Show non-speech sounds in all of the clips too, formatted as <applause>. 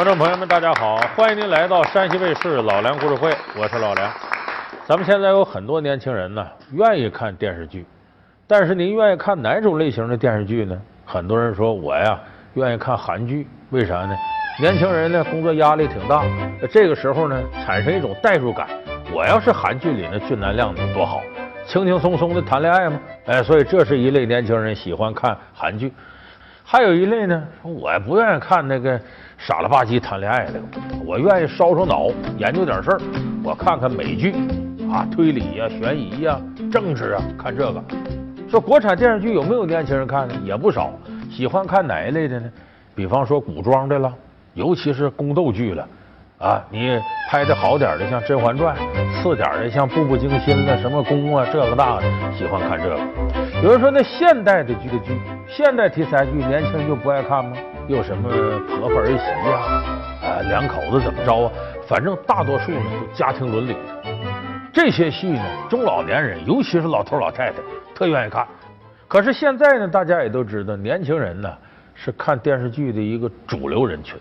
观众朋友们，大家好！欢迎您来到山西卫视老梁故事会，我是老梁。咱们现在有很多年轻人呢，愿意看电视剧，但是您愿意看哪种类型的电视剧呢？很多人说我呀，愿意看韩剧，为啥呢？年轻人呢，工作压力挺大，这个时候呢，产生一种代入感。我要是韩剧里那俊男靓女多好，轻轻松松的谈恋爱嘛。哎，所以这是一类年轻人喜欢看韩剧。还有一类呢，我不愿意看那个傻了吧唧谈恋爱的，我愿意烧烧脑，研究点事儿。我看看美剧啊，推理呀、悬疑呀、政治啊，看这个。说国产电视剧有没有年轻人看呢？也不少。喜欢看哪一类的呢？比方说古装的了，尤其是宫斗剧了。啊，你拍的好点的，像《甄嬛传》；次点的，像《步步惊心》了，什么宫啊，这个那个，喜欢看这个。有人说，那现代的剧的剧，现代题材剧，年轻人就不爱看吗？有什么婆婆儿媳呀，啊，两口子怎么着啊？反正大多数呢，都家庭伦理。这些戏呢，中老年人，尤其是老头老太太，特愿意看。可是现在呢，大家也都知道，年轻人呢是看电视剧的一个主流人群。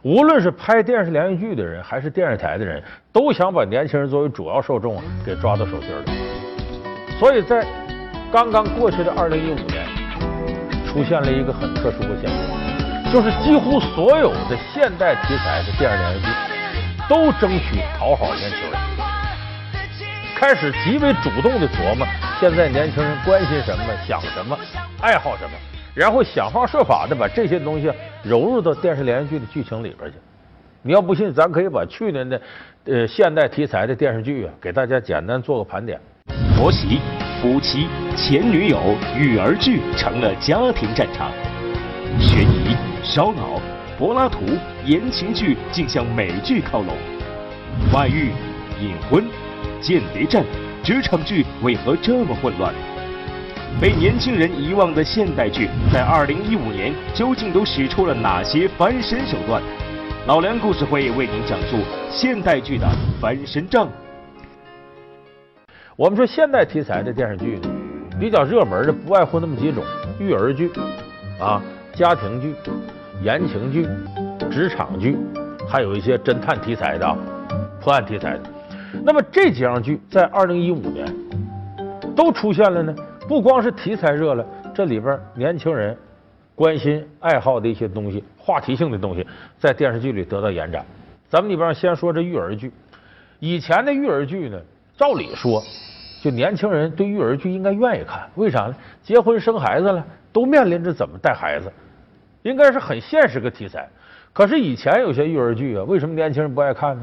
无论是拍电视连续剧的人，还是电视台的人，都想把年轻人作为主要受众啊，给抓到手心儿里。所以在刚刚过去的二零一五年，出现了一个很特殊的现象，就是几乎所有的现代题材的电视连续剧，都争取讨好年轻人，开始极为主动的琢磨现在年轻人关心什么、想什么、爱好什么。然后想方设法的把这些东西融入到电视连续剧的剧情里边去。你要不信，咱可以把去年的呃现代题材的电视剧啊，给大家简单做个盘点。婆媳、夫妻、前女友、育儿剧成了家庭战场，悬疑、烧脑、柏拉图、言情剧竟向美剧靠拢，外遇、隐婚、间谍战、职场剧为何这么混乱？被年轻人遗忘的现代剧，在二零一五年究竟都使出了哪些翻身手段？老梁故事会为您讲述现代剧的翻身仗。我们说现代题材的电视剧，比较热门的不外乎那么几种：育儿剧啊、家庭剧、言情剧、职场剧，还有一些侦探题材的、破案题材的。那么这几样剧在二零一五年都出现了呢。不光是题材热了，这里边年轻人关心爱好的一些东西、话题性的东西，在电视剧里得到延展。咱们里边先说这育儿剧，以前的育儿剧呢，照理说，就年轻人对育儿剧应该愿意看，为啥呢？结婚生孩子了，都面临着怎么带孩子，应该是很现实个题材。可是以前有些育儿剧啊，为什么年轻人不爱看呢？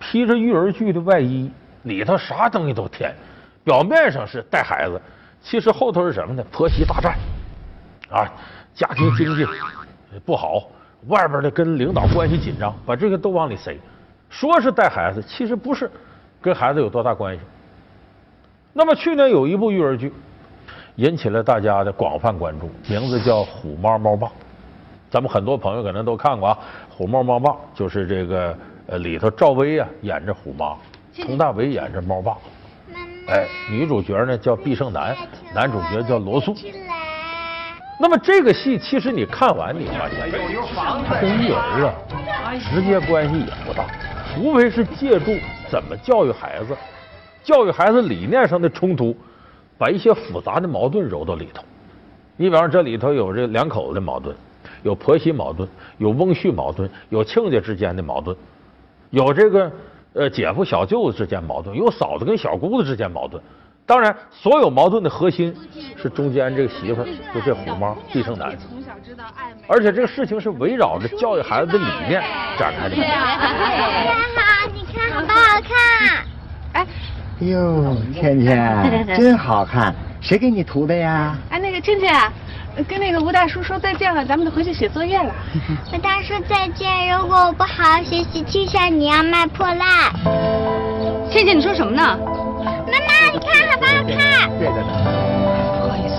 披着育儿剧的外衣，里头啥东西都添，表面上是带孩子。其实后头是什么呢？婆媳大战，啊，家庭经济不好，外边的跟领导关系紧张，把这个都往里塞。说是带孩子，其实不是，跟孩子有多大关系？那么去年有一部育儿剧，引起了大家的广泛关注，名字叫《虎妈猫爸》。咱们很多朋友可能都看过啊，《虎猫猫爸》就是这个呃里头赵薇啊演着虎妈，佟大为演着猫爸。哎，女主角呢叫毕胜男，男主角叫罗素。那么这个戏其实你看完你发现，它跟育儿啊直接关系也不大，无非是借助怎么教育孩子、教育孩子理念上的冲突，把一些复杂的矛盾揉到里头。你比方这里头有这两口子的矛盾，有婆媳矛盾，有翁婿矛盾，有亲家之间的矛盾，有这个。呃，姐夫小舅子之间矛盾，有嫂子跟小姑子之间矛盾。当然，所有矛盾的核心是中间这个媳妇儿，就这虎妈毕胜男。从小知道爱而且这个事情是围绕着教育孩子的理念展开的。太好，你看好不好看？哎，呦，倩倩 <laughs> 真好看，谁给你涂的呀？哎，那个倩倩。跟那个吴大叔说再见了，咱们得回去写作业了。<laughs> 吴大叔再见，如果我不好好学习，就像你要卖破烂。倩倩，你说什么呢？妈妈，你看好不好看？对的呢。不好意思，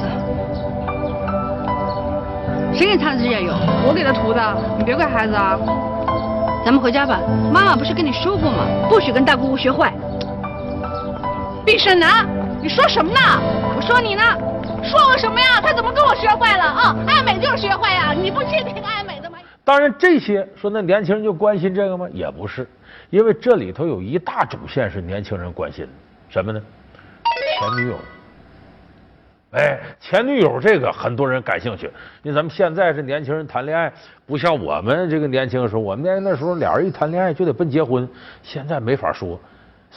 谁给擦的指甲油？我给他涂的，你别怪孩子啊。咱们回家吧，妈妈不是跟你说过吗？不许跟大姑姑学坏。毕胜男，你说什么呢？我说你呢。说我什么呀？他怎么跟我学坏了啊？爱美就是学坏呀！你不听那个爱美的吗？当然，这些说那年轻人就关心这个吗？也不是，因为这里头有一大主线是年轻人关心的，什么呢？前女友。哎，前女友这个很多人感兴趣。因为咱们现在这年轻人谈恋爱，不像我们这个年轻的时候，我们那那时候俩人一谈恋爱就得奔结婚，现在没法说。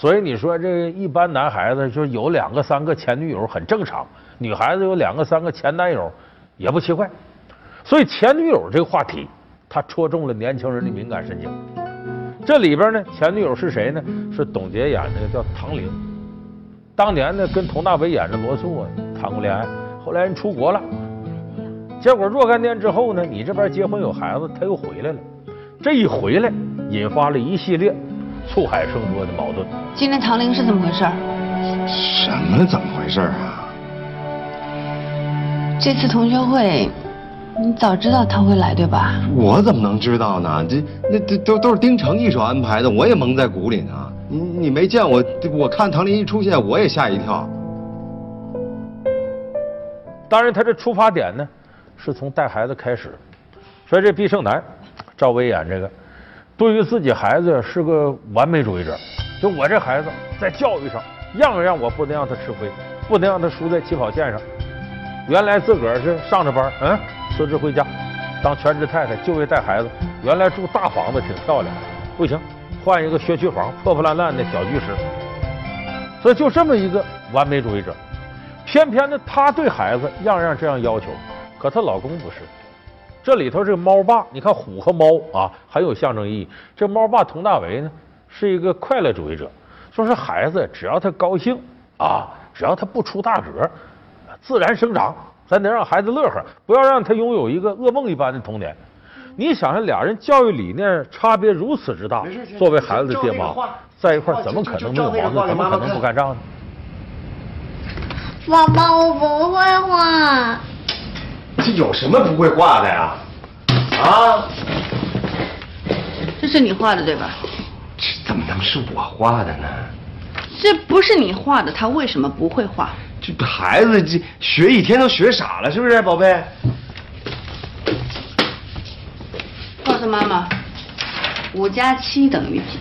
所以你说这一般男孩子就有两个三个前女友很正常，女孩子有两个三个前男友也不奇怪。所以前女友这个话题，它戳中了年轻人的敏感神经。这里边呢，前女友是谁呢？是董洁演的叫唐玲。当年呢，跟佟大为演的罗素啊谈过恋爱，后来人出国了，结果若干年之后呢，你这边结婚有孩子，他又回来了。这一回来，引发了一系列醋海生波的矛盾。今天唐玲是怎么回事？什么怎么回事啊？这次同学会，你早知道他会来对吧？我怎么能知道呢？这那这都都是丁成一手安排的，我也蒙在鼓里呢。你你没见我，我看唐林一出现，我也吓一跳。当然，他这出发点呢，是从带孩子开始。说这毕胜男，赵薇演这个，对于自己孩子是个完美主义者。就我这孩子在教育上，样样我不能让他吃亏，不能让他输在起跑线上。原来自个儿是上着班，嗯，辞职回家当全职太太，就为带孩子。原来住大房子挺漂亮，不行。换一个学区房，破破烂烂的小居室，所以就这么一个完美主义者，偏偏呢，她对孩子样样这样要求，可她老公不是。这里头这个猫爸，你看虎和猫啊，很有象征意义。这猫爸佟大为呢，是一个快乐主义者，说是孩子只要他高兴啊，只要他不出大格，自然生长，咱得让孩子乐呵，不要让他拥有一个噩梦一般的童年。你想想，俩人教育理念差别如此之大，作为孩子的爹妈在一块怎么可能没有矛盾？怎么可能不干仗呢？爸爸，我不会画。这有什么不会画的呀？啊？这是你画的对吧？这怎么能是我画的呢？这不是你画的，他为什么不会画？这孩子这学一天都学傻了，是不是，宝贝？告诉妈妈，五加七等于几？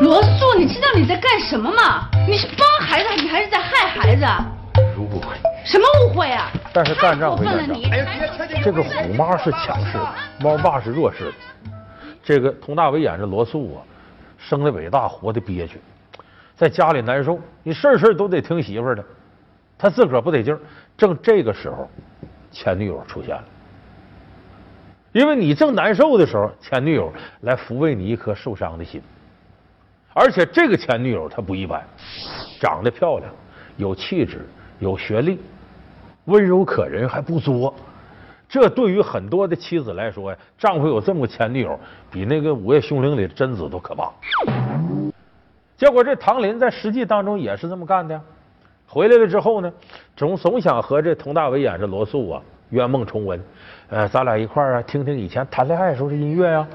罗素，你知道你在干什么吗？你是帮孩子，你还是在害孩子？误会。什么误会啊？但是干仗会干仗。哎这个虎妈是强势的，猫爸是弱势的。这个佟大为演的罗素啊，生的伟大，活的憋屈，在家里难受，你事事都得听媳妇的，他自个儿不得劲儿。正这个时候。前女友出现了，因为你正难受的时候，前女友来抚慰你一颗受伤的心。而且这个前女友她不一般，长得漂亮，有气质，有学历，温柔可人，还不作。这对于很多的妻子来说呀，丈夫有这么个前女友，比那个《午夜凶铃》里的贞子都可怕。结果这唐林在实际当中也是这么干的。回来了之后呢，总总想和这佟大为演这罗素啊圆梦重温，呃，咱俩一块儿啊听听以前谈恋爱时候的音乐呀，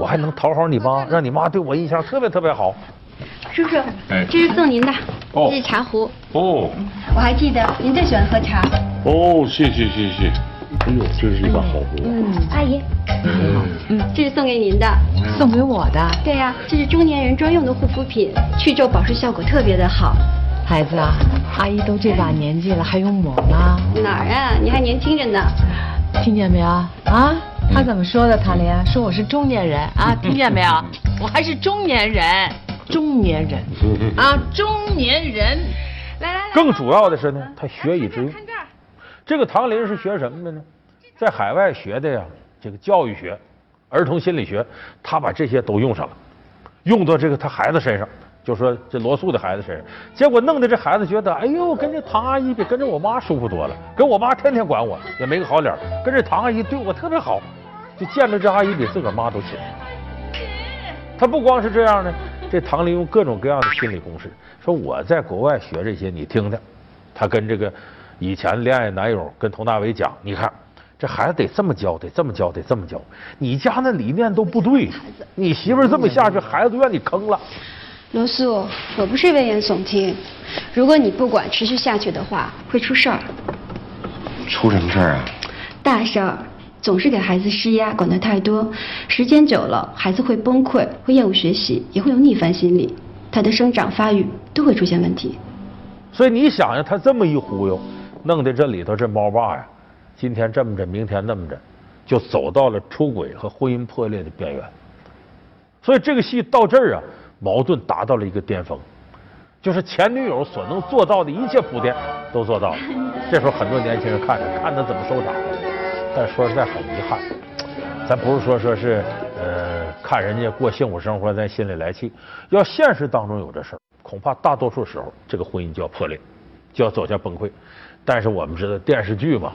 我还能讨好你妈，<laughs> 让你妈对我印象特别特别好。叔叔，这是送您的，这是茶壶。哦，我还记得您最喜欢喝茶。哦，谢谢谢谢。哎呦，这是一把好壶。嗯，阿姨。嗯，这是送给您的。送给我的？对呀，这是中年人专用的护肤品，去皱保湿效果特别的好。孩子啊，阿姨都这把年纪了，还用抹吗？哪儿啊，你还年轻着呢。听见没有？啊，他怎么说的？唐莲说我是中年人啊，<laughs> 听见没有？我还是中年人，中年人啊，中年人。来来来。更主要的是呢，他学以致用。看这儿。这个唐林是学什么的呢？在海外学的呀，这个教育学、儿童心理学，他把这些都用上了，用到这个他孩子身上。就说这罗素的孩子身上，结果弄得这孩子觉得，哎呦，跟这唐阿姨比跟着我妈舒服多了。跟我妈天天管我，也没个好脸，跟这唐阿姨对我特别好，就见着这阿姨比自个儿妈都亲。他不光是这样呢，这唐林用各种各样的心理公式，说我在国外学这些，你听听。他跟这个以前恋爱男友跟佟大为讲，你看这孩子得这么教，得这么教，得这么教。你家那理念都不对，你媳妇这么下去，孩子都让你坑了。罗素，我不是危言耸听。如果你不管持续下去的话，会出事儿。出什么事儿啊？大事儿，总是给孩子施压，管得太多，时间久了，孩子会崩溃，会厌恶学习，也会有逆反心理，他的生长发育都会出现问题。所以你想想，他这么一忽悠，弄得这里头这猫爸呀，今天这么着，明天那么着，就走到了出轨和婚姻破裂的边缘。所以这个戏到这儿啊，矛盾达到了一个巅峰，就是前女友所能做到的一切铺垫都做到了。<laughs> 这时候很多年轻人看着，看他怎么收场。但说实在很遗憾，咱不是说说是呃看人家过幸福生活，咱心里来气。要现实当中有这事儿，恐怕大多数时候这个婚姻就要破裂，就要走向崩溃。但是我们知道电视剧嘛，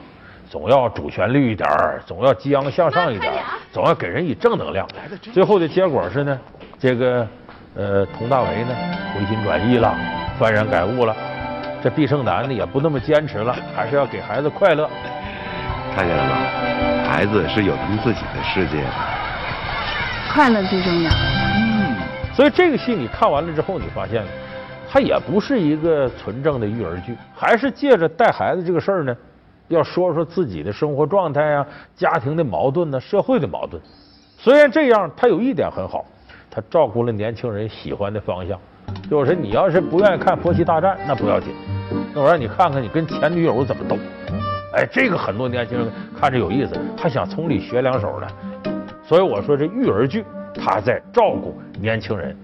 总要主旋律一点儿，总要激昂向上一点儿，总要给人以正能量。最后的结果是呢，这个呃佟大为呢回心转意了，幡然改悟了。这毕胜男呢也不那么坚持了，还是要给孩子快乐。看见了吗？孩子是有他们自己的世界的。快乐最重要。嗯所以这个戏你看完了之后，你发现它也不是一个纯正的育儿剧，还是借着带孩子这个事儿呢，要说说自己的生活状态呀、家庭的矛盾呢、社会的矛盾。虽然这样，它有一点很好，它照顾了年轻人喜欢的方向。就是你要是不愿意看婆媳大战，那不要紧，那我让你看看你跟前女友怎么斗。哎，这个很多年轻人看着有意思，还想从里学两手呢。所以我说这育儿剧，它在照顾年轻人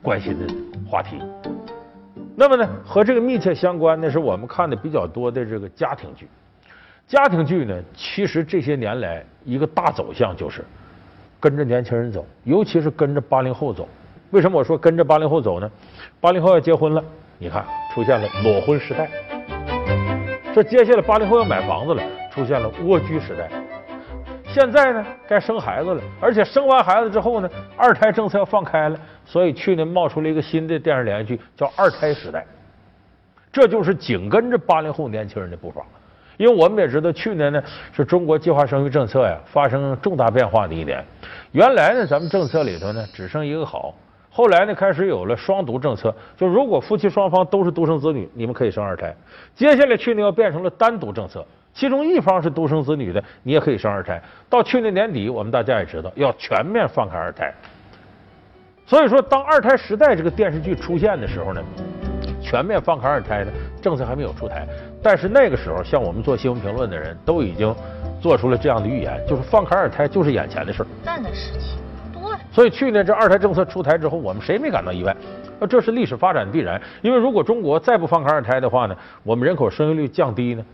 关心的话题。那么呢，和这个密切相关的是我们看的比较多的这个家庭剧。家庭剧呢，其实这些年来一个大走向就是跟着年轻人走，尤其是跟着八零后走。为什么我说跟着八零后走呢？八零后要结婚了，你看出现了裸婚时代。这接下来八零后要买房子了，出现了蜗居时代。现在呢，该生孩子了，而且生完孩子之后呢，二胎政策要放开了，所以去年冒出了一个新的电视连续剧，叫《二胎时代》。这就是紧跟着八零后年轻人的步伐。因为我们也知道，去年呢是中国计划生育政策呀发生重大变化的一年。原来呢，咱们政策里头呢只生一个好。后来呢，开始有了双独政策，就如果夫妻双方都是独生子女，你们可以生二胎。接下来去年又变成了单独政策，其中一方是独生子女的，你也可以生二胎。到去年年底，我们大家也知道要全面放开二胎。所以说，当二胎时代这个电视剧出现的时候呢，全面放开二胎呢，政策还没有出台，但是那个时候，像我们做新闻评论的人都已经做出了这样的预言，就是放开二胎就是眼前的事儿。蛋的事情。所以去年这二胎政策出台之后，我们谁没感到意外？那这是历史发展的必然。因为如果中国再不放开二胎的话呢，我们人口生育率降低呢，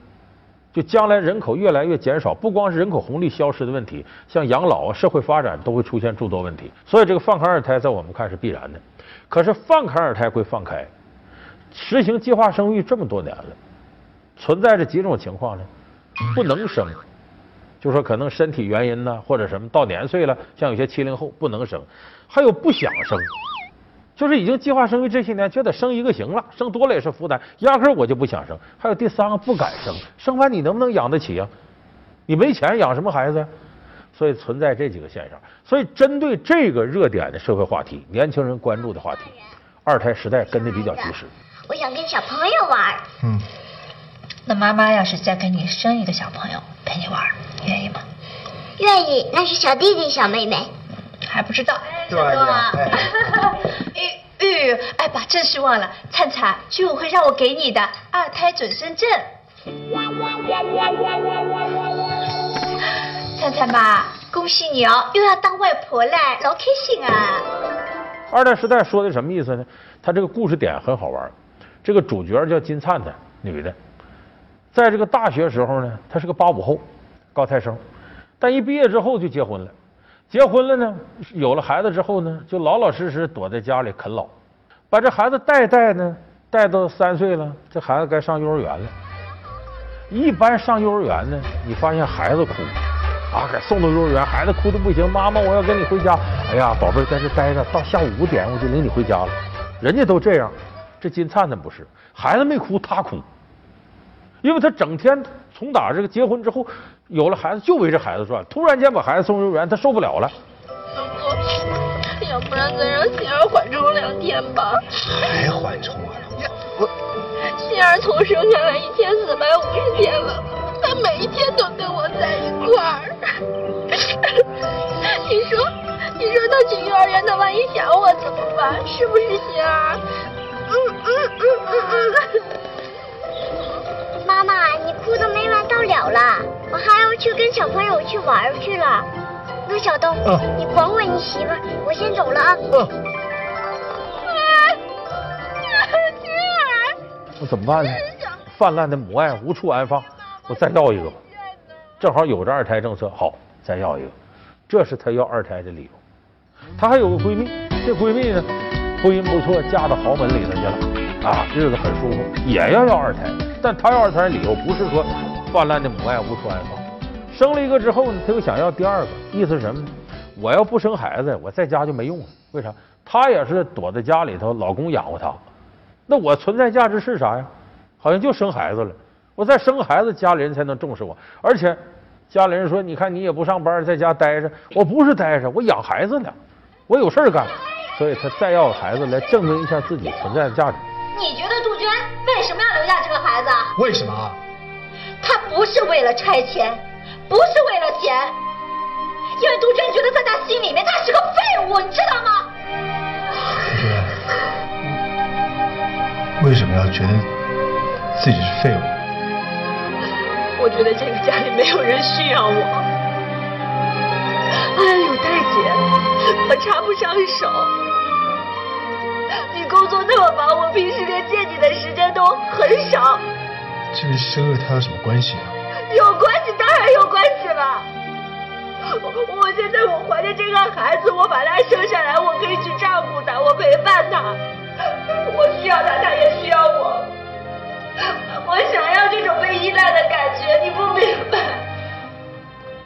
就将来人口越来越减少，不光是人口红利消失的问题，像养老啊、社会发展都会出现诸多问题。所以这个放开二胎在我们看是必然的。可是放开二胎归放开，实行计划生育这么多年了，存在着几种情况呢？不能生。就说可能身体原因呢，或者什么到年岁了，像有些七零后不能生，还有不想生，就是已经计划生育这些年，觉得生一个行了，生多了也是负担，压根儿我就不想生。还有第三个不敢生，生完你能不能养得起呀？你没钱养什么孩子呀？所以存在这几个现象。所以针对这个热点的社会话题，年轻人关注的话题，二胎时代跟的比较及时。我想跟小朋友玩。嗯。那妈妈要是再给你生一个小朋友陪你玩，愿意吗？愿意，那是小弟弟小妹妹，还不知道。对呀。<laughs> 玉玉，哎，把正事忘了，灿灿，居委会让我给你的二胎准生证。灿灿妈，恭喜你哦，又要当外婆了，老开心啊！二代时代说的什么意思呢？他这个故事点很好玩，这个主角叫金灿灿，女的。在这个大学时候呢，她是个八五后，高材生，但一毕业之后就结婚了。结婚了呢，有了孩子之后呢，就老老实实躲在家里啃老，把这孩子带带呢，带到三岁了，这孩子该上幼儿园了。一般上幼儿园呢，你发现孩子哭啊，给送到幼儿园，孩子哭的不行，妈妈我要跟你回家。哎呀，宝贝在这待着，到下午五点我就领你回家了。人家都这样，这金灿灿不是，孩子没哭，他哭。因为他整天从打这个结婚之后有了孩子就围着孩子转，突然间把孩子送幼儿园，他受不了了。要不然再让心儿缓冲两天吧。还缓冲啊？我心儿从生下来一千四百五十天了，他每一天都跟我在一块儿。<laughs> 你说，你说他去幼儿园，他万一想我怎么办？是不是心儿？嗯嗯嗯嗯嗯。妈妈，你哭的没完到了了，我还要去跟小朋友去玩去了。陆小东，你管管你媳妇儿，我先走了啊。我怎么办呢？泛滥的母爱无处安放，我再要一个吧。正好有这二胎政策，好，再要一个。这是她要二胎的理由。她还有个闺蜜，这闺蜜呢，婚姻不错，嫁到豪门里头去了，啊，日子很舒服，也要要二胎。但她要二胎的理由不是说泛滥的母爱无处安放，生了一个之后呢，她又想要第二个，意思是什么呢？我要不生孩子，我在家就没用了。为啥？她也是躲在家里头，老公养活她。那我存在价值是啥呀？好像就生孩子了。我再生孩子，家里人才能重视我。而且家里人说，你看你也不上班，在家待着。我不是待着，我养孩子呢，我有事儿干。所以她再要个孩子来证明一下自己存在的价值。你觉得杜鹃为什么要留下这个孩子？为什么？她不是为了拆迁，不是为了钱，因为杜鹃觉得在她心里面她是个废物，你知道吗？杜鹃，为什么要觉得自己是废物？我觉得这个家里没有人需要我。哎呦，大姐，我插不上手。你工作那么忙，我平时连见你的时间都很少。这跟生了他有什么关系啊？有关系，当然有关系了。我现在我怀着这个孩子，我把他生下来，我可以去照顾他，我陪伴他。我需要他，他也需要我。我想要这种被依赖的感觉，你不明白。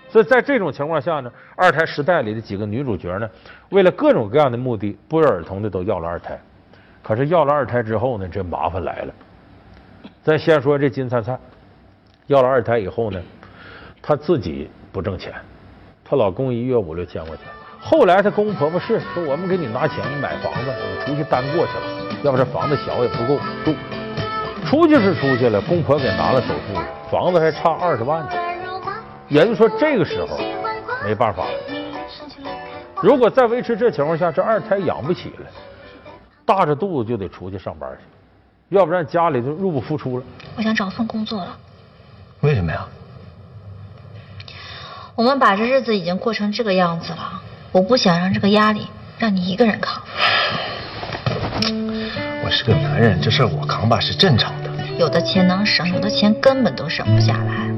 所以在这种情况下呢，二胎时代里的几个女主角呢，为了各种各样的目的，不约而同的都要了二胎。可是要了二胎之后呢，这麻烦来了。咱先说这金灿灿，要了二胎以后呢，她自己不挣钱，她老公一月五六千块钱。后来她公婆婆是说，我们给你拿钱，你买房子，你出去单过去了，要不这房子小也不够住。出去是出去了，公婆给拿了首付，房子还差二十万呢。也就是说，这个时候没办法了。如果再维持这情况下，这二胎养不起了，大着肚子就得出去上班去，要不然家里就入不敷出了。我想找份工作了。为什么呀？我们把这日子已经过成这个样子了，我不想让这个压力让你一个人扛。我是个男人，这事儿我扛吧是正常的。有的钱能省，有的钱根本都省不下来。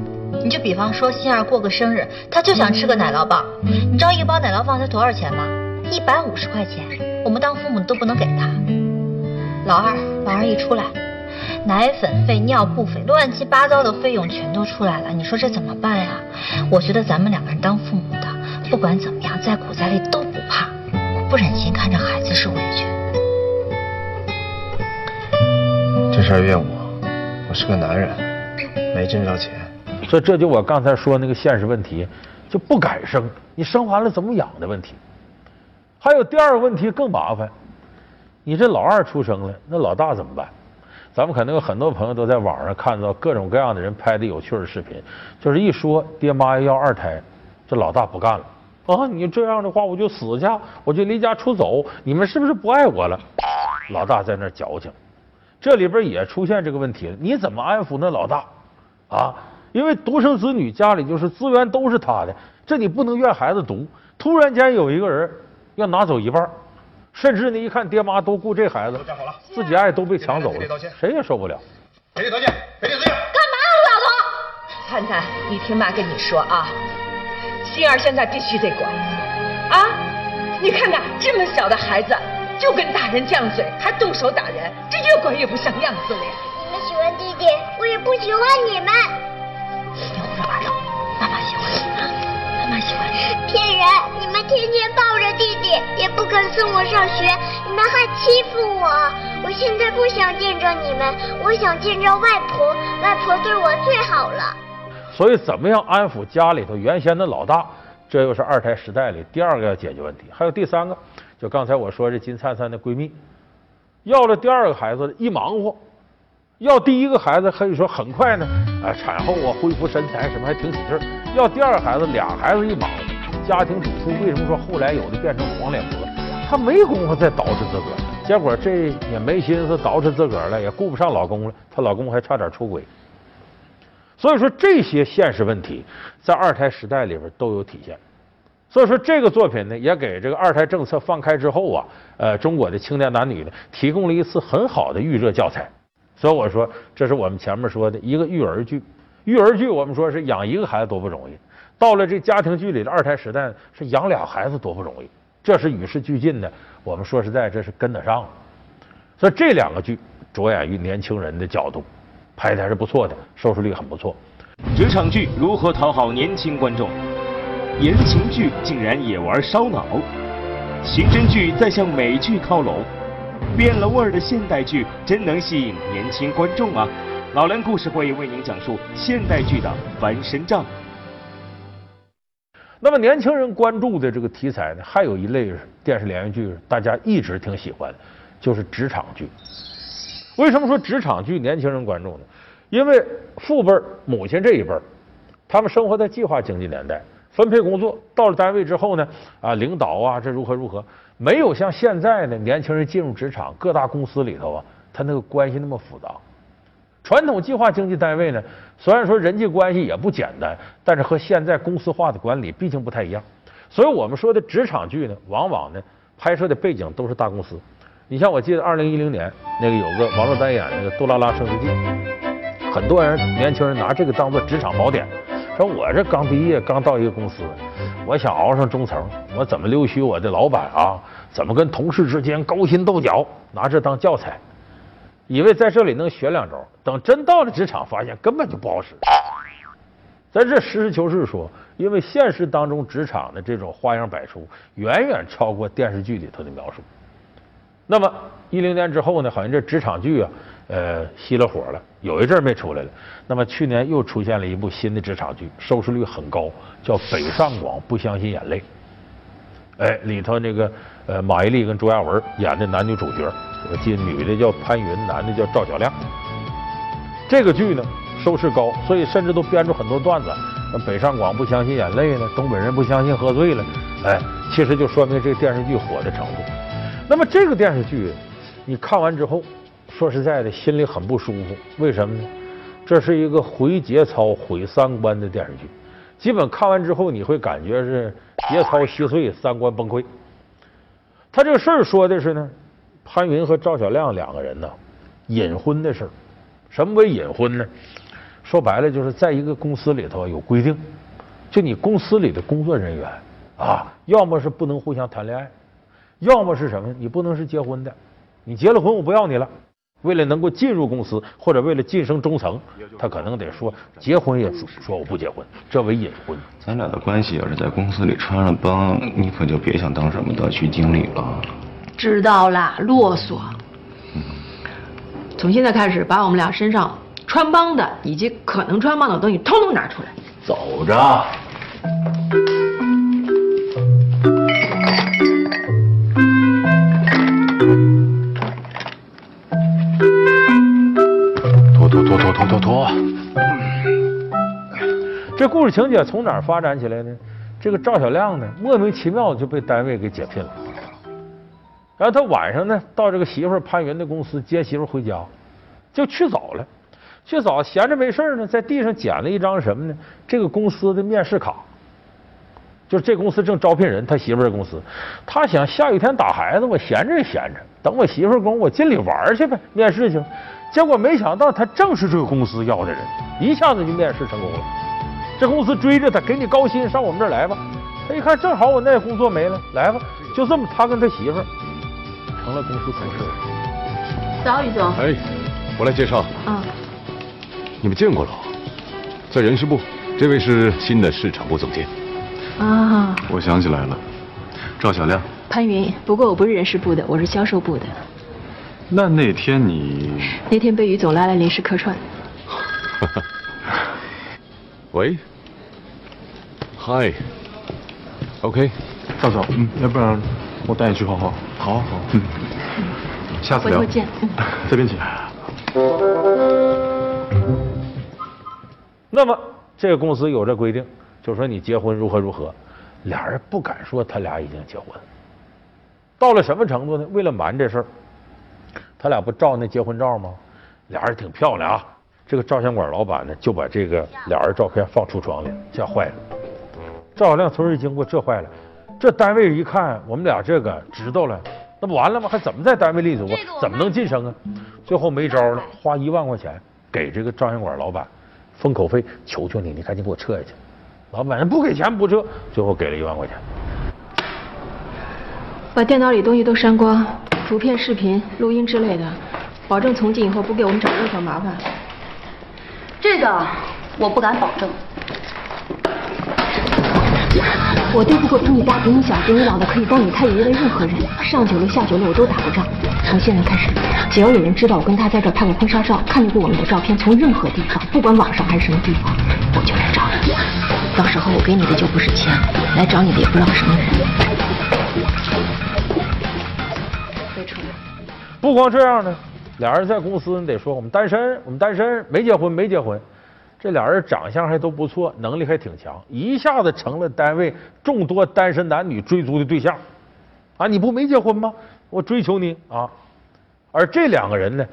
你就比方说，心儿过个生日，他就想吃个奶酪棒。你知道一包奶酪棒才多少钱吗？一百五十块钱。我们当父母都不能给他。老二，老二一出来，奶粉费、尿布费，乱七八糟的费用全都出来了。你说这怎么办呀？我觉得咱们两个人当父母的，不管怎么样，再苦再累都不怕。我不忍心看着孩子受委屈。这事儿怨我，我是个男人，没挣着钱。所以这就我刚才说那个现实问题，就不敢生，你生完了怎么养的问题。还有第二个问题更麻烦，你这老二出生了，那老大怎么办？咱们可能有很多朋友都在网上看到各种各样的人拍的有趣的视频，就是一说爹妈要二胎，这老大不干了啊！你这样的话我就死去，我就离家出走，你们是不是不爱我了？老大在那矫情。这里边也出现这个问题了，你怎么安抚那老大啊？因为独生子女家里就是资源都是他的，这你不能怨孩子独。突然间有一个人要拿走一半，甚至呢一看爹妈都顾这孩子，自己爱都被抢走了，谁也受不了。赔礼道歉，赔礼道歉。干嘛呀，老头？灿灿，你听妈跟你说啊，心儿现在必须得管啊！你看看这么小的孩子。就跟大人犟嘴，还动手打人，这越管越不像样子了呀！你们喜欢弟弟，我也不喜欢你们。喜欢你。骗人！你们天天抱着弟弟，也不肯送我上学，你们还欺负我。我现在不想见着你们，我想见着外婆，外婆对我最好了。所以，怎么样安抚家里头原先的老大？这又是二胎时代里第二个要解决问题。还有第三个。就刚才我说这金灿灿的闺蜜，要了第二个孩子，一忙活，要第一个孩子可以说很快呢，啊，产后啊恢复身材什么还挺起劲儿。要第二个孩子，俩孩子一忙，家庭主妇为什么说后来有的变成黄脸婆？她没工夫再捯饬自个儿，结果这也没心思捯饬自个儿了，也顾不上老公了，她老公还差点出轨。所以说这些现实问题在二胎时代里边都有体现。所以说这个作品呢，也给这个二胎政策放开之后啊，呃，中国的青年男女呢，提供了一次很好的预热教材。所以我说，这是我们前面说的一个育儿剧。育儿剧我们说是养一个孩子多不容易，到了这家庭剧里的二胎时代是养俩孩子多不容易，这是与时俱进的。我们说实在，这是跟得上了。所以这两个剧着眼于年轻人的角度，拍的还是不错的，收视率很不错。职场剧如何讨好年轻观众？言情剧竟然也玩烧脑，刑侦剧在向美剧靠拢。变了味儿的现代剧真能吸引年轻观众吗？老梁故事会为您讲述现代剧的翻身仗。那么年轻人关注的这个题材呢，还有一类电视连续剧，大家一直挺喜欢，就是职场剧。为什么说职场剧年轻人关注呢？因为父辈母亲这一辈儿，他们生活在计划经济年代，分配工作到了单位之后呢，啊，领导啊，这如何如何。没有像现在呢，年轻人进入职场，各大公司里头啊，他那个关系那么复杂。传统计划经济单位呢，虽然说人际关系也不简单，但是和现在公司化的管理毕竟不太一样。所以我们说的职场剧呢，往往呢拍摄的背景都是大公司。你像我记得二零一零年那个有个王珞丹演那个《杜拉拉升职记》，很多人年轻人拿这个当做职场宝典，说我这刚毕业刚到一个公司。我想熬上中层，我怎么溜须我的老板啊？怎么跟同事之间勾心斗角？拿这当教材，以为在这里能学两招，等真到了职场，发现根本就不好使。在这实事求是说，因为现实当中职场的这种花样百出，远远超过电视剧里头的描述。那么一零年之后呢？好像这职场剧啊。呃，熄了火了，有一阵没出来了。那么去年又出现了一部新的职场剧，收视率很高，叫《北上广不相信眼泪》。哎，里头那个呃，马伊琍跟朱亚文演的男女主角，我记得女的叫潘云，男的叫赵小亮。这个剧呢，收视高，所以甚至都编出很多段子，北上广不相信眼泪了，东北人不相信喝醉了。哎，其实就说明这电视剧火的程度。那么这个电视剧，你看完之后。说实在的，心里很不舒服。为什么呢？这是一个毁节操、毁三观的电视剧。基本看完之后，你会感觉是节操稀碎、三观崩溃。他这个事儿说的是呢，潘云和赵小亮两个人呢，隐婚的事儿。什么为隐婚呢？说白了，就是在一个公司里头有规定，就你公司里的工作人员啊，要么是不能互相谈恋爱，要么是什么？你不能是结婚的。你结了婚，我不要你了。为了能够进入公司，或者为了晋升中层，他可能得说结婚也说我不结婚，这为隐婚。咱俩的关系要是在公司里穿了帮，你可就别想当什么的区经理了。知道啦，啰嗦。从现在开始，把我们俩身上穿帮的以及可能穿帮的东西通通拿出来。走着。拖拖拖！这故事情节从哪儿发展起来呢？这个赵小亮呢，莫名其妙就被单位给解聘了。然后他晚上呢，到这个媳妇潘云的公司接媳妇回家，就去早了。去早闲着没事呢，在地上捡了一张什么呢？这个公司的面试卡。就是这公司正招聘人，他媳妇儿公司，他想下雨天打孩子，我闲着也闲着，等我媳妇儿工，我进里玩去呗，面试去。结果没想到，他正是这个公司要的人，一下子就面试成功了。这公司追着他，给你高薪，上我们这儿来吧。他一看，正好我那工作没了，来吧。就这么，他跟他媳妇儿成了公司同事。早，于总。哎，我来介绍。嗯。你们见过了，在人事部，这位是新的市场部总监。啊。我想起来了，赵小亮。潘云，不过我不是人事部的，我是销售部的。那那天你那天被于总拉来临时客串。<laughs> 喂，嗨，OK，赵总，嗯，要不然我带你去晃晃。好好，嗯，下次聊。回头见，这边请。那么这个公司有这规定，就说你结婚如何如何，俩人不敢说他俩已经结婚。到了什么程度呢？为了瞒这事儿，他俩不照那结婚照吗？俩人挺漂亮啊。这个照相馆老板呢，就把这个俩人照片放橱窗里，吓坏了。赵小亮从这一经过，这坏了。这单位一看，我们俩这个知道了，那不完了吗？还怎么在单位立足啊？怎么能晋升啊？最后没招了，花一万块钱给这个照相馆老板封口费，求求你，你赶紧给我撤下去。老板人不给钱不撤，最后给了一万块钱。把电脑里东西都删光，图片、视频、录音之类的，保证从今以后不给我们找任何麻烦。这个我不敢保证。我对付过比你大、比你小、比你老的可以当你太爷爷的任何人，上九楼、下九楼我都打过仗。从现在开始，只要有人知道我跟他在这拍过婚纱照，看见过我们的照片，从任何地方，不管网上还是什么地方，我就来找你。到时候我给你的就不是钱，来找你的也不知道什么人。不光这样呢，俩人在公司你得说我们单身，我们单身，没结婚，没结婚。这俩人长相还都不错，能力还挺强，一下子成了单位众多单身男女追逐的对象。啊，你不没结婚吗？我追求你啊！而这两个人呢，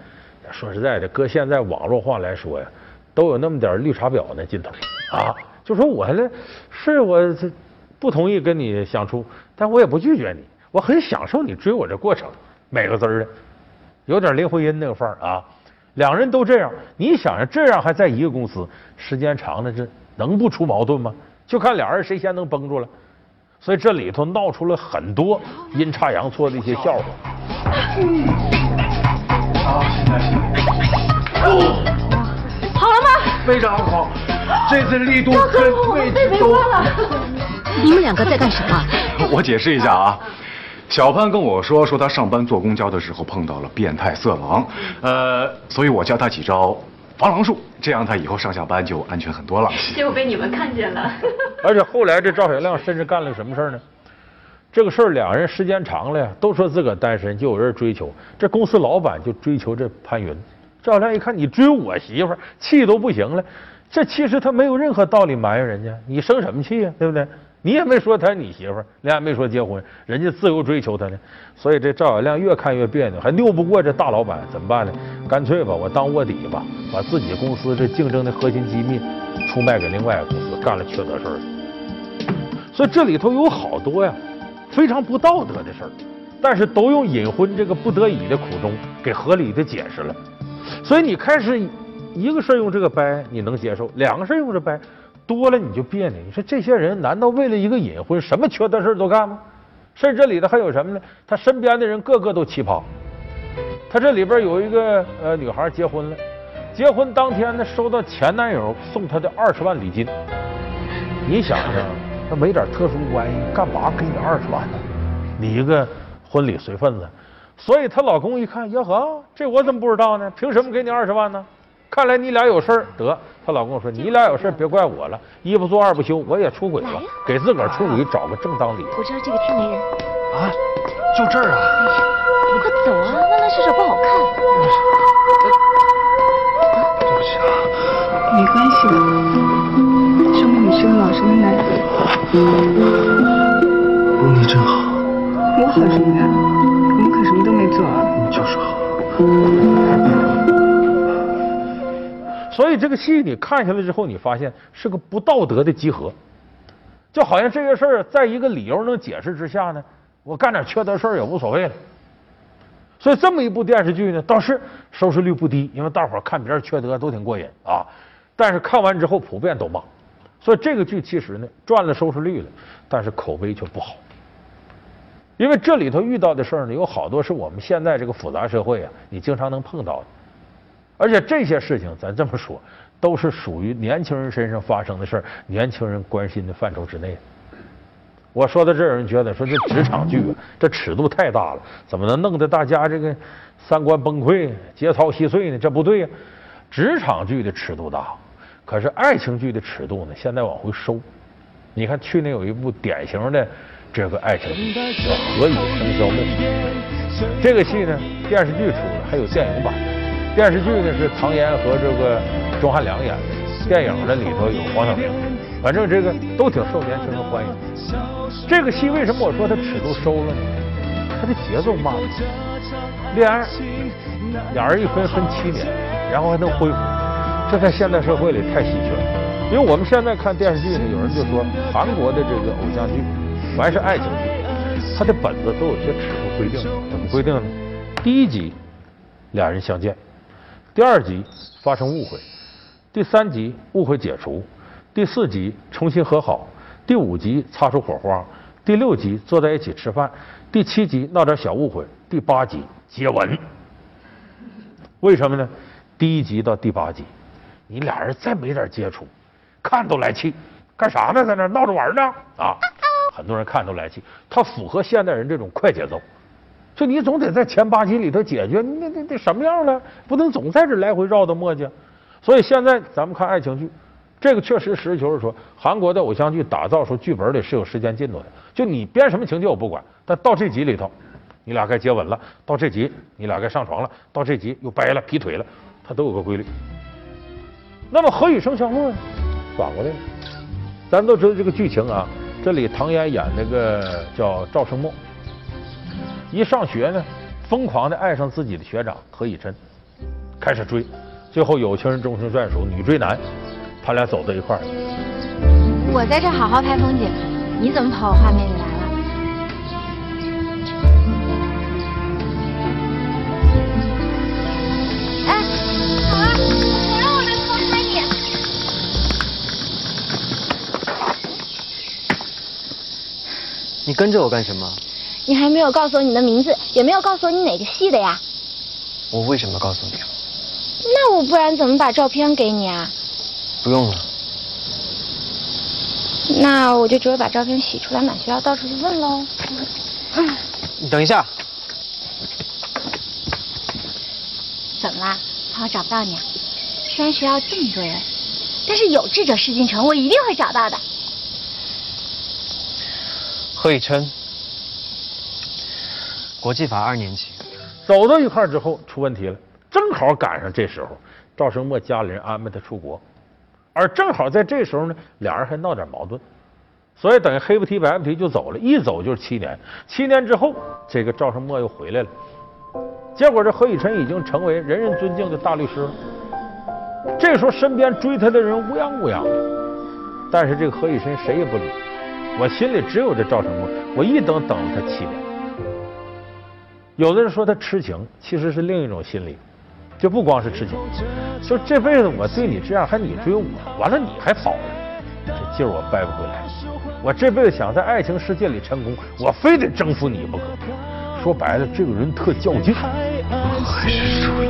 说实在的，搁现在网络话来说呀，都有那么点绿茶婊那劲头啊。就说我呢，是我这不同意跟你相处，但我也不拒绝你，我很享受你追我这过程，美个滋儿的，有点林徽因那个范儿啊。两人都这样，你想想，这样还在一个公司，时间长了，这能不出矛盾吗？就看俩人谁先能绷住了。所以这里头闹出了很多阴差阳错的一些笑话。好，现在行。好了吗？非常好，这次力度跟位置都。你们两个在干什么？我解释一下啊。小潘跟我说，说他上班坐公交的时候碰到了变态色狼，呃，所以我教他几招防狼术，这样他以后上下班就安全很多了。结果被你们看见了。<laughs> 而且后来这赵小亮甚至干了什么事呢？这个事儿两人时间长了呀，都说自个单身，就有人追求。这公司老板就追求这潘云。赵小亮一看你追我媳妇儿，气都不行了。这其实他没有任何道理埋怨人家，你生什么气呀？对不对？你也没说他是你媳妇儿，俩也没说结婚，人家自由追求他呢。所以这赵小亮越看越别扭，还拗不过这大老板，怎么办呢？干脆吧，我当卧底吧，把自己公司这竞争的核心机密出卖给另外一个公司，干了缺德事儿。所以这里头有好多呀，非常不道德的事儿，但是都用隐婚这个不得已的苦衷给合理的解释了。所以你开始一个事儿用这个掰，你能接受；两个事儿用这掰。多了你就别扭。你说这些人难道为了一个隐婚，什么缺德事都干吗？甚至这里头还有什么呢？他身边的人个个都奇葩。他这里边有一个呃女孩结婚了，结婚当天呢收到前男友送她的二十万礼金。你想想，他没点特殊关系，干嘛给你二十万呢？你一个婚礼随份子。所以她老公一看，呀呵，这我怎么不知道呢？凭什么给你二十万呢？看来你俩有事儿，得她老公说你俩有事儿别怪我了，一不做二不休，我也出轨了，给自个儿出轨找个正当理由。我知道这个天没人啊，就这儿啊！快走啊，弯弯曲曲不好看。对不起啊，没关系的，说明你是个老实的男人。你真好。我好什么呀？我们可什么都没做。你就是好。以这个戏你看下来之后，你发现是个不道德的集合，就好像这个事儿在一个理由能解释之下呢，我干点缺德事儿也无所谓了。所以这么一部电视剧呢，倒是收视率不低，因为大伙儿看别人缺德都挺过瘾啊。但是看完之后普遍都骂，所以这个剧其实呢赚了收视率了，但是口碑却不好。因为这里头遇到的事儿呢，有好多是我们现在这个复杂社会啊，你经常能碰到的。而且这些事情，咱这么说，都是属于年轻人身上发生的事儿，年轻人关心的范畴之内。我说到这儿，有人觉得说这职场剧啊，<laughs> 这尺度太大了，怎么能弄得大家这个三观崩溃、节操稀碎呢？这不对呀！职场剧的尺度大，可是爱情剧的尺度呢，现在往回收。你看去年有一部典型的这个爱情剧叫《何以笙箫默》，这个戏呢电视剧出了，还有电影版。电视剧呢是唐嫣和这个钟汉良演的，电影呢里头有黄晓明，反正这个都挺受年轻人欢迎。这个戏为什么我说它尺度收了呢？它的节奏慢了，恋爱，俩人一分分七年，然后还能恢复，这在现代社会里太稀缺了。因为我们现在看电视剧呢，有人就说韩国的这个偶像剧，凡是爱情剧，它的本子都有些尺度规定，怎么规定呢？第一集俩人相见，第二集发生误会，第三集误会解除，第四集重新和好，第五集擦出火花，第六集坐在一起吃饭，第七集闹点小误会，第八集接吻。为什么呢？第一集到第八集，你俩人再没点接触。看都来气，干啥呢？在那闹着玩呢？啊，很多人看都来气。它符合现代人这种快节奏，就你总得在前八集里头解决，那那那什么样了？不能总在这来回绕的磨叽。所以现在咱们看爱情剧，这个确实实事求是说，韩国的偶像剧打造出剧本里是有时间进度的。就你编什么情节我不管，但到这集里头，你俩该接吻了；到这集你俩该上床了；到这集又掰了劈腿了，它都有个规律。那么何以笙箫默呢？反过来，咱都知道这个剧情啊。这里唐嫣演那个叫赵生墨，一上学呢，疯狂的爱上自己的学长何以琛，开始追，最后有情人终成眷属，女追男，他俩走到一块儿。我在这好好拍风景，你怎么跑我画面里来了？哎，好了，我让我的头拍你。你跟着我干什么？你还没有告诉我你的名字，也没有告诉我你哪个系的呀？我为什么告诉你？那我不然怎么把照片给你啊？不用了。那我就只有把照片洗出来，满学校到处去问喽。嗯，你等一下。怎么啦？怕我找不到你啊？虽然学校这么多人，但是有志者事竟成，我一定会找到的。何以琛，国际法二年级，走到一块儿之后出问题了，正好赶上这时候，赵生墨家里人安排他出国，而正好在这时候呢，俩人还闹点矛盾，所以等于黑不提白不提就走了，一走就是七年。七年之后，这个赵生墨又回来了，结果这何以琛已经成为人人尊敬的大律师了。这时候身边追他的人乌泱乌泱的，但是这个何以琛谁也不理。我心里只有这赵成墨，我一等等了他七年。有的人说他痴情，其实是另一种心理，就不光是痴情，就这辈子我对你这样，还你追我，完了你还跑了，这劲儿我掰不回来。我这辈子想在爱情世界里成功，我非得征服你不可。说白了，这个人特较劲。我还是输了。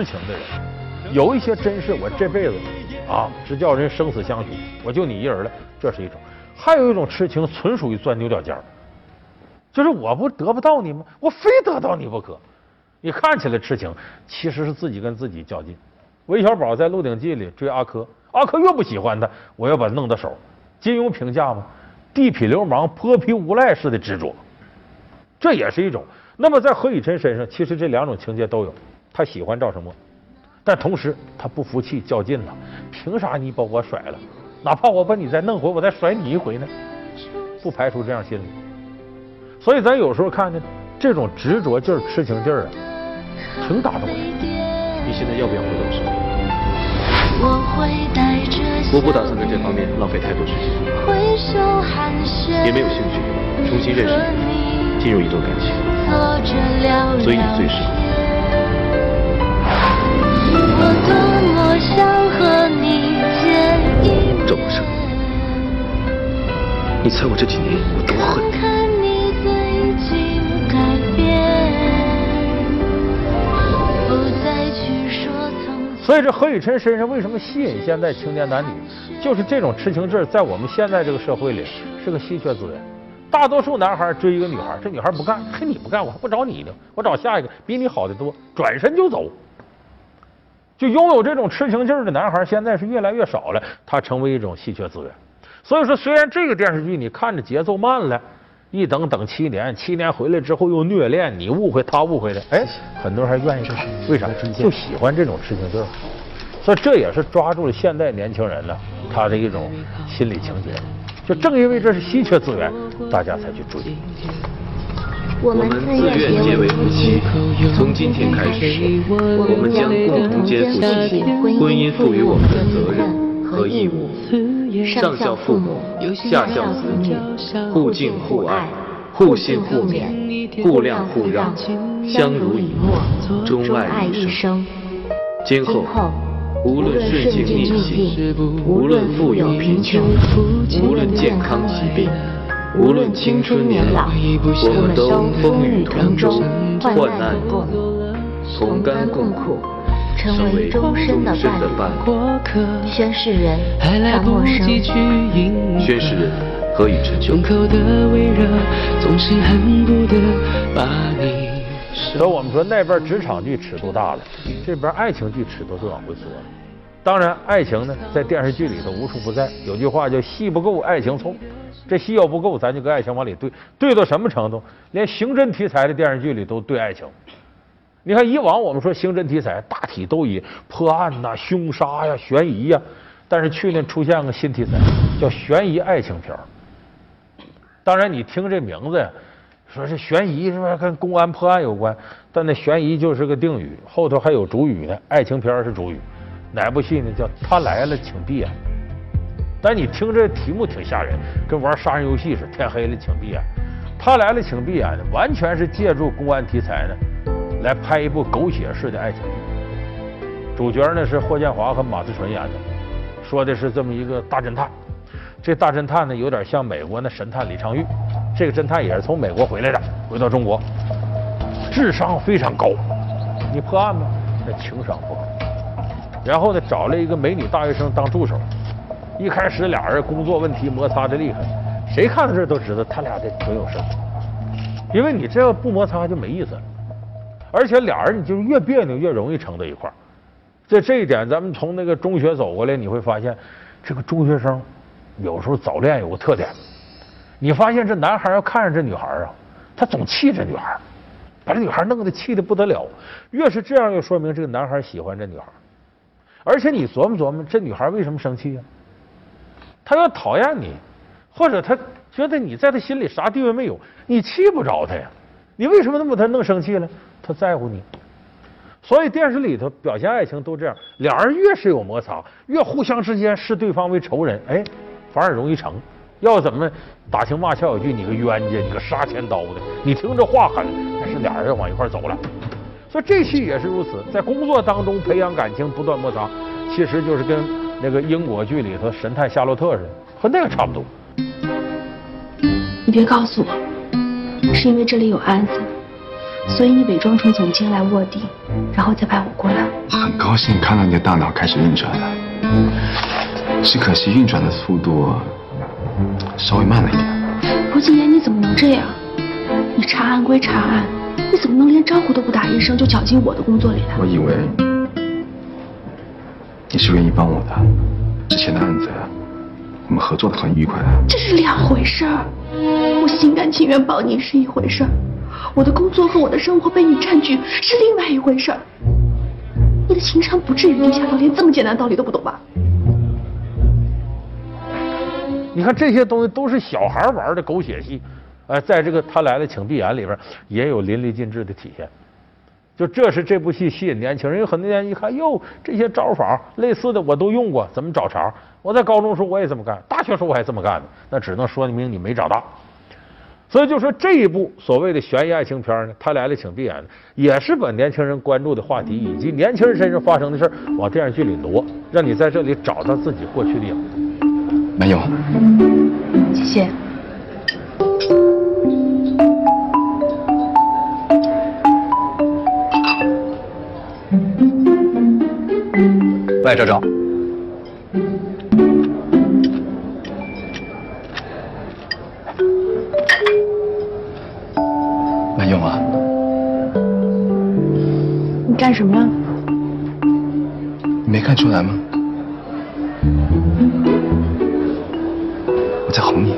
痴情的人，有一些真是我这辈子啊，只叫人生死相许，我就你一人了，这是一种；还有一种痴情，纯属于钻牛角尖儿，就是我不得不到你吗？我非得到你不可。你看起来痴情，其实是自己跟自己较劲。韦小宝在《鹿鼎记》里追阿珂，阿珂越不喜欢他，我要把他弄到手。金庸评价吗？地痞流氓、泼皮无赖似的执着，这也是一种。那么在何以琛身上，其实这两种情节都有。他喜欢赵什墨，但同时他不服气、较劲了。凭啥你把我甩了？哪怕我把你再弄回，我再甩你一回呢？不排除这样心理。所以咱有时候看见这种执着劲儿、痴情劲儿啊，挺打动人。你现在要不要回到身边？我不打算在这方面浪费太多时间，也没有兴趣重新认识你。进入一段感情，所以你最适合。赵国生，你猜我这几年有多恨你？所以这何雨琛身上为什么吸引现在青年男女？就是这种痴情劲儿，在我们现在这个社会里是个稀缺资源。大多数男孩追一个女孩，这女孩不干，嘿，你不干，我还不找你呢，我找下一个比你好的多，转身就走。就拥有这种痴情劲儿的男孩，现在是越来越少了，他成为一种稀缺资源。所以说，虽然这个电视剧你看着节奏慢了，一等等七年，七年回来之后又虐恋，你误会他误会的，哎，很多人还愿意看，为啥？就喜欢这种痴情劲儿。所以这也是抓住了现代年轻人呢他的一种心理情节。就正因为这是稀缺资源，大家才去追。我们自愿结为夫妻，从今天开始，我们将共同肩负起婚姻赋予我们的责任和义务。上孝父母，下孝子女，互敬互爱，互信互勉，互谅互让，相濡以沫，钟爱一生。今后。无论顺境逆境，无论富有贫穷，无论健康疾病，无论青春年老，我们都风雨同舟，患难共乐，同甘共苦，成为终身的伴侣。宣誓人张默生，宣誓人何以成就？所以我们说那边职场剧尺度大了，这边爱情剧尺度就往回缩了。当然，爱情呢，在电视剧里头无处不在。有句话叫“戏不够，爱情凑”。这戏要不够，咱就跟爱情往里兑，兑到什么程度？连刑侦题材的电视剧里都兑爱情。你看，以往我们说刑侦题材，大体都以破案呐、凶杀呀、悬疑呀。但是去年出现个新题材，叫悬疑爱情片当然，你听这名字呀，说是悬疑是吧？跟公安破案有关，但那悬疑就是个定语，后头还有主语呢。爱情片是主语。哪部戏呢？叫他来了，请闭眼。但你听这题目挺吓人，跟玩杀人游戏似的。天黑了，请闭眼。他来了，请闭眼呢，完全是借助公安题材呢，来拍一部狗血式的爱情剧。主角呢是霍建华和马思纯演的，说的是这么一个大侦探。这大侦探呢有点像美国那神探李昌钰，这个侦探也是从美国回来的，回到中国，智商非常高。你破案吗？那情商不高。然后呢，找了一个美女大学生当助手。一开始俩人工作问题摩擦的厉害，谁看到这都知道他俩的挺有事因为你这要不摩擦就没意思了。而且俩人你就是越别扭越容易成在一块儿。在这一点，咱们从那个中学走过来，你会发现，这个中学生有时候早恋有个特点。你发现这男孩要看上这女孩啊，他总气这女孩，把这女孩弄得气的不得了。越是这样，越说明这个男孩喜欢这女孩。而且你琢磨琢磨，这女孩为什么生气呀？他要讨厌你，或者他觉得你在他心里啥地位没有，你气不着他呀。你为什么那么把她弄生气了？他在乎你。所以电视里头表现爱情都这样，两人越是有摩擦，越互相之间视对方为仇人，哎，反而容易成。要怎么打情骂俏有句你个冤家，你个杀千刀的，你听这话狠，但是俩人要往一块走了。所以这戏也是如此，在工作当中培养感情，不断摩擦，其实就是跟那个英国剧里头神探夏洛特似的，和那个差不多。你别告诉我，是因为这里有案子，所以你伪装成总监来卧底，然后再派我过来。很高兴看到你的大脑开始运转了，只可惜运转的速度稍微慢了一点。罗金言，你怎么能这样？你查案归查案。你怎么能连招呼都不打一声就搅进我的工作里来？我以为你是愿意帮我的。之前的案子，我们合作的很愉快。这是两回事儿。我心甘情愿帮你是一回事儿，我的工作和我的生活被你占据是另外一回事儿。你的情商不至于低下到连这么简单的道理都不懂吧？你看这些东西都是小孩玩的狗血戏。呃，在这个他来了，请闭眼里边也有淋漓尽致的体现。就这是这部戏吸引年轻人，有很多人一看，哟，这些招法类似的我都用过，怎么找茬？我在高中时候我也这么干，大学时候我还这么干呢，那只能说明你没长大。所以就说这一部所谓的悬疑爱情片呢，他来了请闭眼的，也是把年轻人关注的话题以及年轻人身上发生的事儿往电视剧里挪，让你在这里找到自己过去的影子。没有，谢谢。喂，赵赵。满勇啊，你干什么呀？你没看出来吗？我在哄你。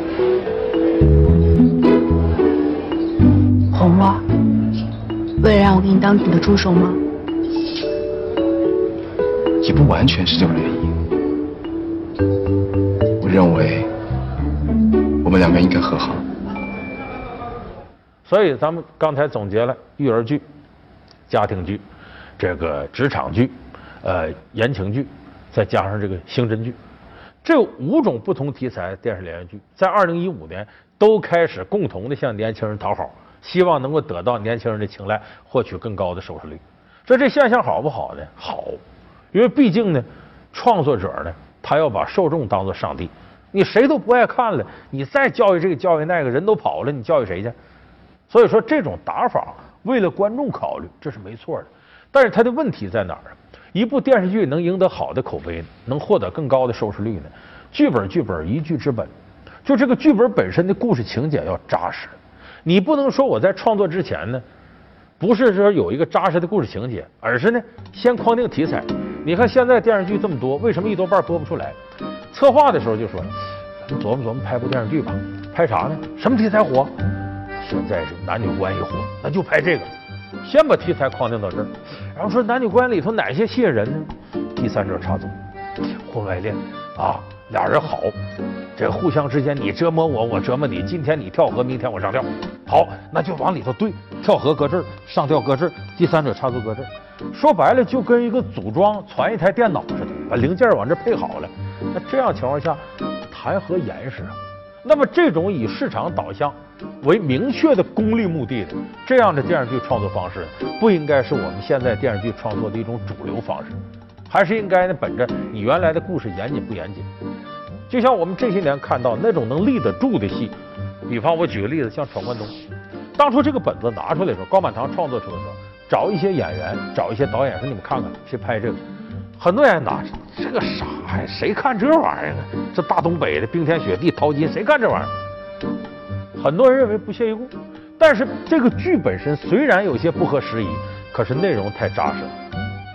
哄我？为了让我给你当你的助手吗？也不完全是这个原因。我认为我们两个应该和好。所以咱们刚才总结了育儿剧、家庭剧、这个职场剧、呃言情剧，再加上这个刑侦剧，这五种不同题材电视连续剧，在二零一五年都开始共同的向年轻人讨好，希望能够得到年轻人的青睐，获取更高的收视率。说这现象好不好呢？好，因为毕竟呢，创作者呢，他要把受众当做上帝。你谁都不爱看了，你再教育这个教育那个，人都跑了，你教育谁去？所以说这种打法为了观众考虑，这是没错的。但是它的问题在哪儿啊？一部电视剧能赢得好的口碑，能获得更高的收视率呢？剧本剧本一剧之本，就这个剧本本身的故事情节要扎实。你不能说我在创作之前呢，不是说有一个扎实的故事情节，而是呢先框定题材。你看现在电视剧这么多，为什么一多半播不出来？策划的时候就说，咱琢磨琢磨拍部电视剧吧，拍啥呢？什么题材火？现在是男女关系火，那就拍这个，先把题材框定到这儿，然后说男女关系里头哪些吸引人呢？第三者插足，婚外恋啊，俩人好，这互相之间你折磨我，我折磨你，今天你跳河，明天我上吊，好，那就往里头对，跳河搁这儿，上吊搁这儿，第三者插足搁这儿，说白了就跟一个组装传一台电脑似的，把零件往这配好了，那这样情况下谈何严实啊？那么这种以市场导向为明确的功利目的的这样的电视剧创作方式，不应该是我们现在电视剧创作的一种主流方式，还是应该呢本着你原来的故事严谨不严谨？就像我们这些年看到那种能立得住的戏，比方我举个例子，像《闯关东》，当初这个本子拿出来的时候，高满堂创作出来的时候，找一些演员，找一些导演说你们看看去拍这个。很多人拿这个啥呀？谁看这玩意儿啊？这大东北的冰天雪地淘金，谁看这玩意儿？很多人认为不屑一顾，但是这个剧本身虽然有些不合时宜，可是内容太扎实了，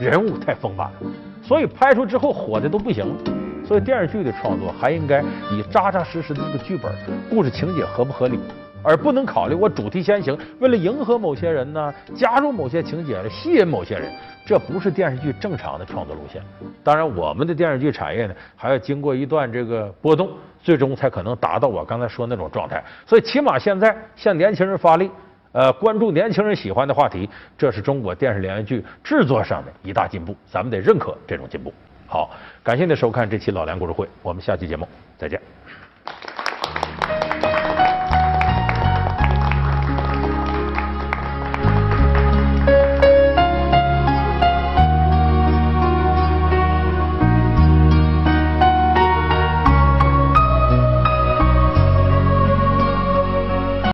人物太丰满了，所以拍出之后火的都不行了。所以电视剧的创作还应该以扎扎实实的这个剧本、故事情节合不合理。而不能考虑我主题先行，为了迎合某些人呢，加入某些情节来吸引某些人，这不是电视剧正常的创作路线。当然，我们的电视剧产业呢，还要经过一段这个波动，最终才可能达到我刚才说那种状态。所以，起码现在向年轻人发力，呃，关注年轻人喜欢的话题，这是中国电视连续剧制作上的一大进步，咱们得认可这种进步。好，感谢您收看这期老梁故事会，我们下期节目再见。